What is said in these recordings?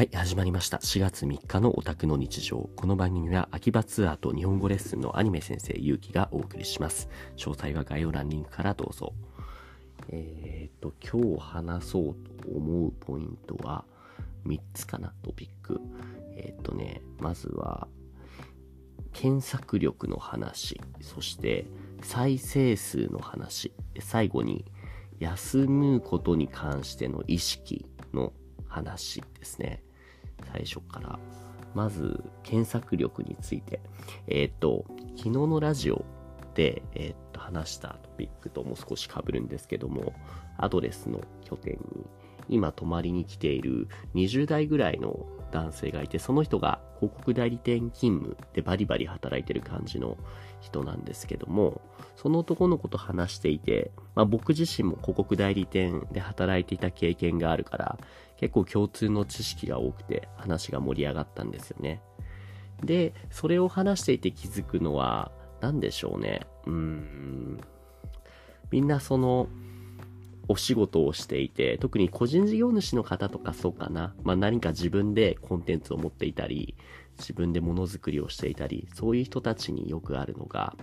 はい、始まりました。4月3日のオタクの日常。この番組は秋葉ツアーと日本語レッスンのアニメ先生ゆうきがお送りします。詳細は概要欄リンクからどうぞ。えー、っと、今日話そうと思うポイントは3つかな、トピック。えー、っとね、まずは、検索力の話、そして再生数の話、最後に休むことに関しての意識の話ですね。最初から。まず、検索力について。えっ、と、昨日のラジオで、えっ、と、話したトピックとも少し被るんですけども、アドレスの拠点に、今泊まりに来ている20代ぐらいの男性がいて、その人が広告代理店勤務でバリバリ働いてる感じの人なんですけども、その男の子と話していて、まあ僕自身も広告代理店で働いていた経験があるから、結構共通の知識が多くて話が盛り上がったんですよね。で、それを話していて気づくのは、何でしょうね。うーん。みんなその、お仕事をしていて、特に個人事業主の方とかそうかな。まあ何か自分でコンテンツを持っていたり、自分でものづくりをしていたり、そういう人たちによくあるのが、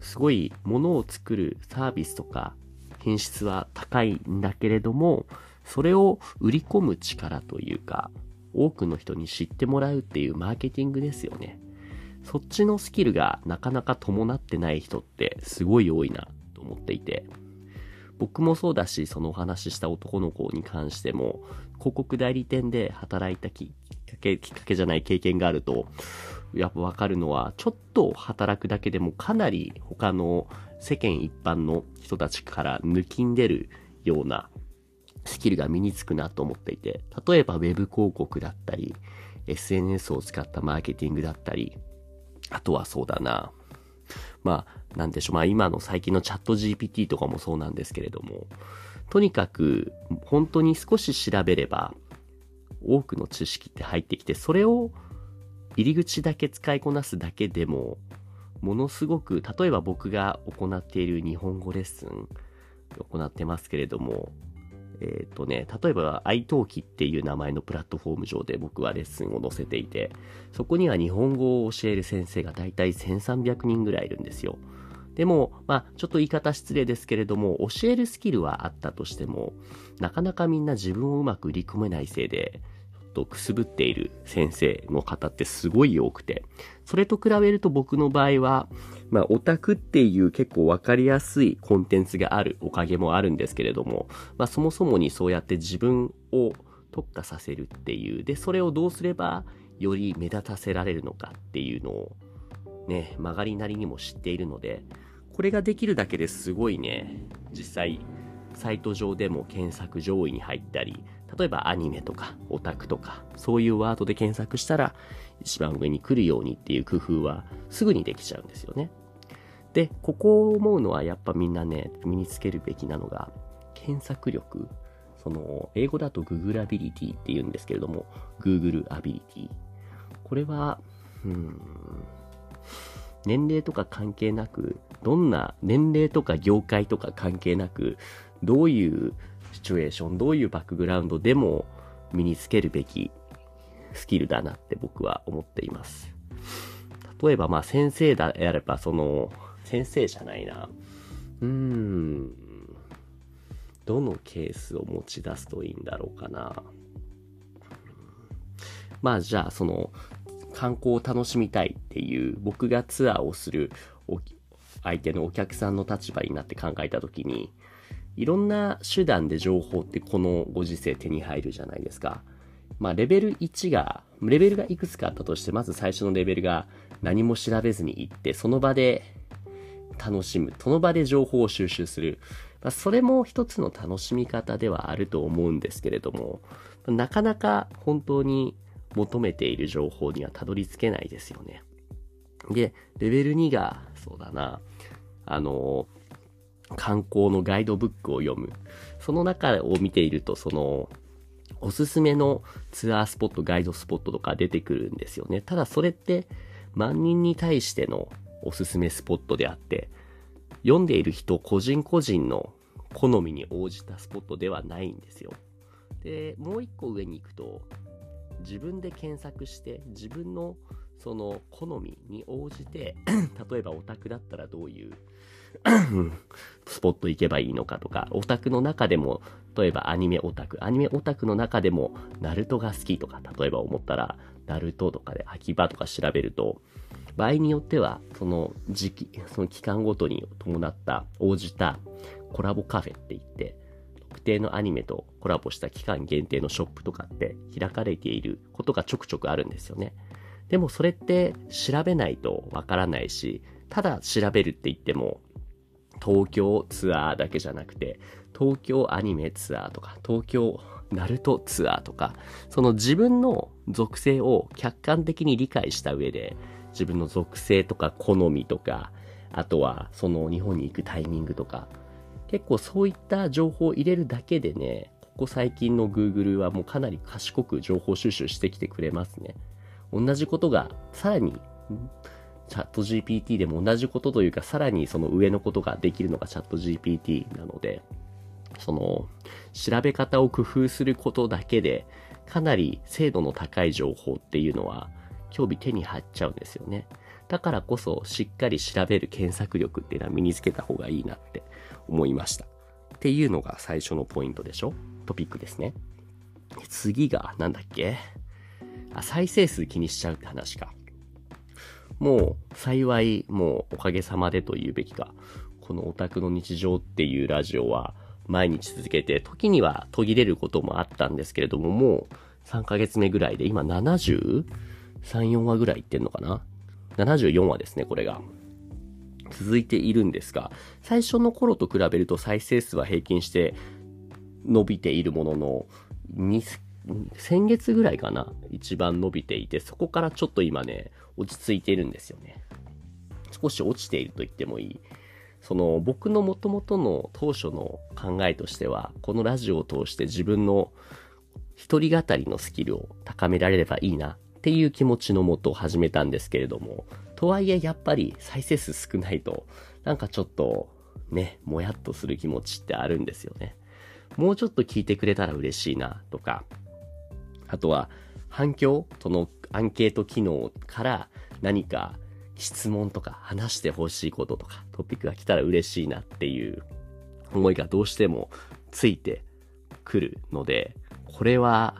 すごいものを作るサービスとか品質は高いんだけれども、それを売り込む力というか、多くの人に知ってもらうっていうマーケティングですよね。そっちのスキルがなかなか伴ってない人ってすごい多いなと思っていて。僕もそうだし、そのお話しした男の子に関しても、広告代理店で働いたきっかけ、きっかけじゃない経験があると、やっぱわかるのは、ちょっと働くだけでもかなり他の世間一般の人たちから抜きんでるようなスキルが身につくなと思っていて、例えば Web 広告だったり、SNS を使ったマーケティングだったり、あとはそうだな、まあ、なんでしょう。まあ今の最近のチャット GPT とかもそうなんですけれども、とにかく本当に少し調べれば多くの知識って入ってきて、それを入り口だけ使いこなすだけでも、ものすごく、例えば僕が行っている日本語レッスン行ってますけれども、えっ、ー、とね、例えば iTalki っていう名前のプラットフォーム上で僕はレッスンを載せていて、そこには日本語を教える先生が大体1300人ぐらいいるんですよ。でも、まあ、ちょっと言い方失礼ですけれども、教えるスキルはあったとしても、なかなかみんな自分をうまく売り込めないせいで、とくすぶっている先生の方ってすごい多くて、それと比べると僕の場合は、まあ、オタクっていう結構わかりやすいコンテンツがあるおかげもあるんですけれども、まあ、そもそもにそうやって自分を特化させるっていう、で、それをどうすればより目立たせられるのかっていうのを、ね、曲がりなりにも知っているので、これができるだけですごいね、実際、サイト上でも検索上位に入ったり、例えばアニメとかオタクとか、そういうワードで検索したら一番上に来るようにっていう工夫はすぐにできちゃうんですよね。で、ここを思うのはやっぱみんなね、身につけるべきなのが、検索力。その、英語だと Google Ability って言うんですけれども、Google Ability。これは、うん、年齢とか関係なく、どんな年齢とか業界とか関係なく、どういうシチュエーション、どういうバックグラウンドでも身につけるべきスキルだなって僕は思っています。例えば、まあ先生であれば、その、先生じゃないな。うーん。どのケースを持ち出すといいんだろうかな。まあじゃあ、その、観光を楽しみたいっていう僕がツアーをする相手のお客さんの立場になって考えたときに、いろんな手段で情報ってこのご時世手に入るじゃないですか。まあ、レベル1が、レベルがいくつかあったとして、まず最初のレベルが何も調べずに行って、その場で楽しむ。その場で情報を収集する。まあ、それも一つの楽しみ方ではあると思うんですけれども、なかなか本当に求めている情報にはたどり着けないですよね。で、レベル2が、そうだな、あの、観光のガイドブックを読む。その中を見ていると、その、おすすめのツアースポット、ガイドスポットとか出てくるんですよね。ただそれって万人に対してのおすすめスポットであって、読んでいる人個人個人の好みに応じたスポットではないんですよ。で、もう一個上に行くと、自分で検索して自分のその好みに応じて 例えばオタクだったらどういうスポット行けばいいのかとか、オタクの中でも、例えばアニメオタク、アニメオタクの中でも、ナルトが好きとか、例えば思ったら、ナルトとかで秋葉とか調べると、場合によっては、その時期、その期間ごとに伴った、応じたコラボカフェって言って、特定のアニメとコラボした期間限定のショップとかって開かれていることがちょくちょくあるんですよね。でもそれって調べないとわからないし、ただ調べるって言っても、東京ツアーだけじゃなくて、東京アニメツアーとか、東京ナルトツアーとか、その自分の属性を客観的に理解した上で、自分の属性とか好みとか、あとはその日本に行くタイミングとか、結構そういった情報を入れるだけでね、ここ最近の Google はもうかなり賢く情報収集してきてくれますね。同じことがさらにチャット GPT でも同じことというか、さらにその上のことができるのがチャット GPT なので、その、調べ方を工夫することだけで、かなり精度の高い情報っていうのは、興味手に入っちゃうんですよね。だからこそ、しっかり調べる検索力っていうのは身につけた方がいいなって思いました。っていうのが最初のポイントでしょ？トピックですね。次が、なんだっけ？あ、再生数気にしちゃうって話か。もう幸い、もうおかげさまでと言うべきか、このオタクの日常っていうラジオは毎日続けて、時には途切れることもあったんですけれども、もう3ヶ月目ぐらいで、今73、4話ぐらいいってんのかな ?74 話ですね、これが。続いているんですが、最初の頃と比べると再生数は平均して伸びているものの、先月ぐらいかな、一番伸びていて、そこからちょっと今ね、落ち着いているんですよね。少し落ちていると言ってもいい。その僕の元々の当初の考えとしては、このラジオを通して自分の一人語りのスキルを高められればいいなっていう気持ちのもと始めたんですけれども、とはいえやっぱり再生数少ないと、なんかちょっとね、もやっとする気持ちってあるんですよね。もうちょっと聞いてくれたら嬉しいなとか、あとは反響、そのアンケート機能から何か質問とか話してほしいこととかトピックが来たら嬉しいなっていう思いがどうしてもついてくるので、これは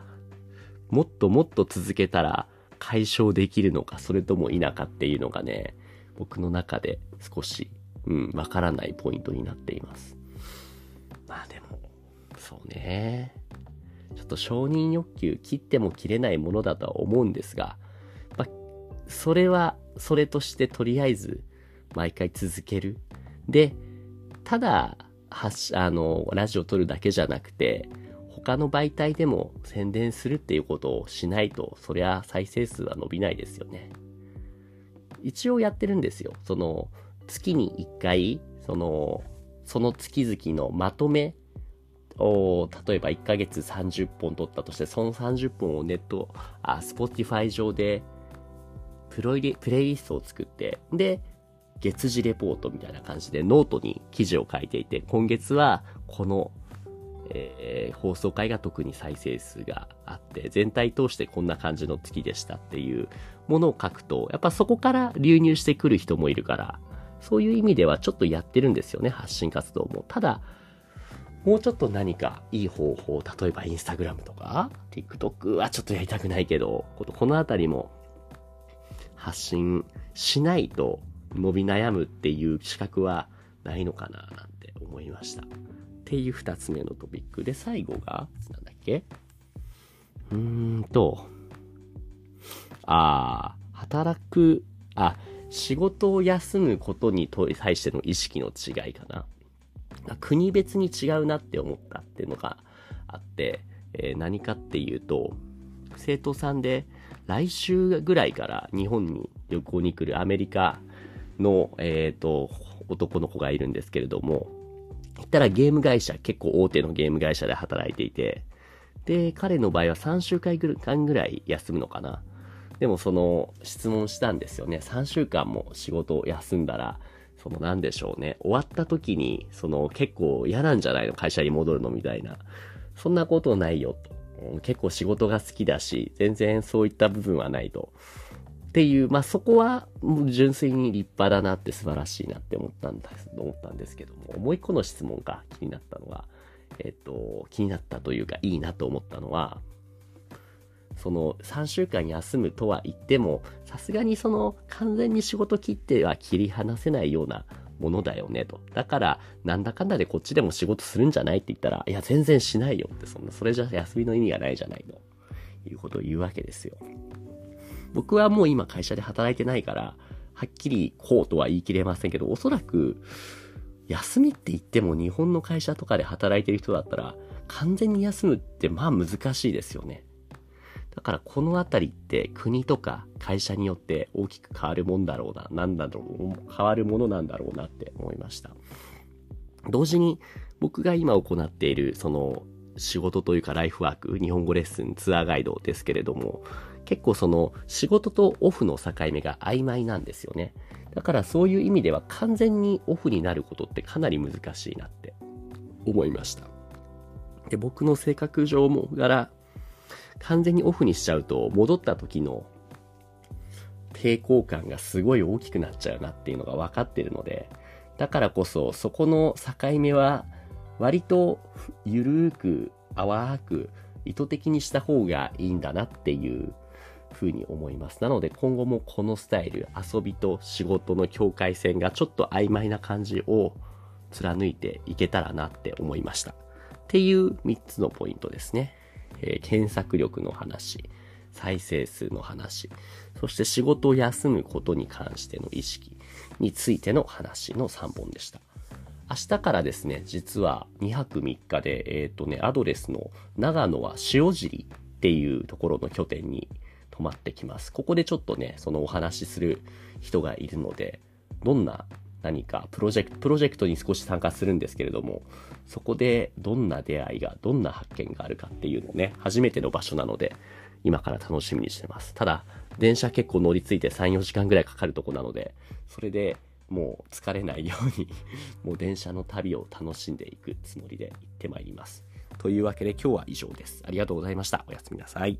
もっともっと続けたら解消できるのか、それとも否かっていうのがね、僕の中で少し、うん、わからないポイントになっています。まあでも、そうね。ちょっと承認欲求切っても切れないものだとは思うんですが、まあ、それはそれとしてとりあえず毎回続ける。で、ただ、あの、ラジオ撮るだけじゃなくて、他の媒体でも宣伝するっていうことをしないと、そりゃ再生数は伸びないですよね。一応やってるんですよ。その、月に1回、その、その月々のまとめを、例えば1ヶ月30本撮ったとして、その30本をネット、あ、Spotify 上でプロイプレイリストを作って、で、月次レポートみたいな感じでノートに記事を書いていて、今月はこの、えー、放送回が特に再生数があって、全体通してこんな感じの月でしたっていうものを書くと、やっぱそこから流入してくる人もいるから、そういう意味ではちょっとやってるんですよね、発信活動も。ただ、もうちょっと何かいい方法、例えばインスタグラムとか、TikTok はちょっとやりたくないけど、このあたりも発信しないと伸び悩むっていう資格はないのかななんて思いました。っていう二つ目のトピックで、最後が、なんだっけ？うーんと、ああ、働く、あ、仕事を休むことに対しての意識の違いかな。国別に違うなって思ったっていうのがあって、えー、何かっていうと、生徒さんで来週ぐらいから日本に旅行に来るアメリカの、えっ、ー、と、男の子がいるんですけれども、言ったらゲーム会社、結構大手のゲーム会社で働いていて、で、彼の場合は3週間ぐらい休むのかな。でもその質問したんですよね。3週間も仕事を休んだら、そのなんでしょうね。終わった時に、その結構嫌なんじゃないの？会社に戻るのみたいな。そんなことないよと。結構仕事が好きだし、全然そういった部分はないと。っていう、まあ、そこは、純粋に立派だなって素晴らしいなって思ったんです、思ったんですけども、もう一個の質問が気になったのは、えっと、気になったというか、いいなと思ったのは、その3週間休むとは言っても、さすがにその完全に仕事切っては切り離せないようなものだよねと。だから、なんだかんだでこっちでも仕事するんじゃないって言ったら、いや、全然しないよって、そんな、それじゃ休みの意味がないじゃないと。いうことを言うわけですよ。僕はもう今会社で働いてないから、はっきりこうとは言い切れませんけど、おそらく、休みって言っても日本の会社とかで働いてる人だったら、完全に休むってまあ難しいですよね。だからこのあたりって国とか会社によって大きく変わるもんだろうな、なんだろう、変わるものなんだろうなって思いました。同時に僕が今行っているその仕事というかライフワーク、日本語レッスン、ツアーガイドですけれども、結構その仕事とオフの境目が曖昧なんですよね。だからそういう意味では完全にオフになることってかなり難しいなって思いました。で、僕の性格上も柄、完全にオフにしちゃうと戻った時の抵抗感がすごい大きくなっちゃうなっていうのが分かってるので、だからこそそこの境目は割とゆるーく淡く意図的にした方がいいんだなっていうふうに思います。なので今後もこのスタイル、遊びと仕事の境界線がちょっと曖昧な感じを貫いていけたらなって思いました。っていう3つのポイントですね。えー、検索力の話、再生数の話、そして仕事を休むことに関しての意識についての話の3本でした。明日からですね、実は2泊3日で、えっ、ー、とね、アドレスの長野は塩尻っていうところの拠点に泊まってきます。ここでちょっとね、そのお話しする人がいるので、どんな何かプロジェクト、プロジェクトに少し参加するんですけれども、そこでどんな出会いが、どんな発見があるかっていうのね、初めての場所なので、今から楽しみにしてます。ただ、電車結構乗り継いで3、4時間ぐらいかかるとこなので、それでもう疲れないように もう電車の旅を楽しんでいくつもりで行ってまいります。というわけで今日は以上です。ありがとうございました。おやすみなさい。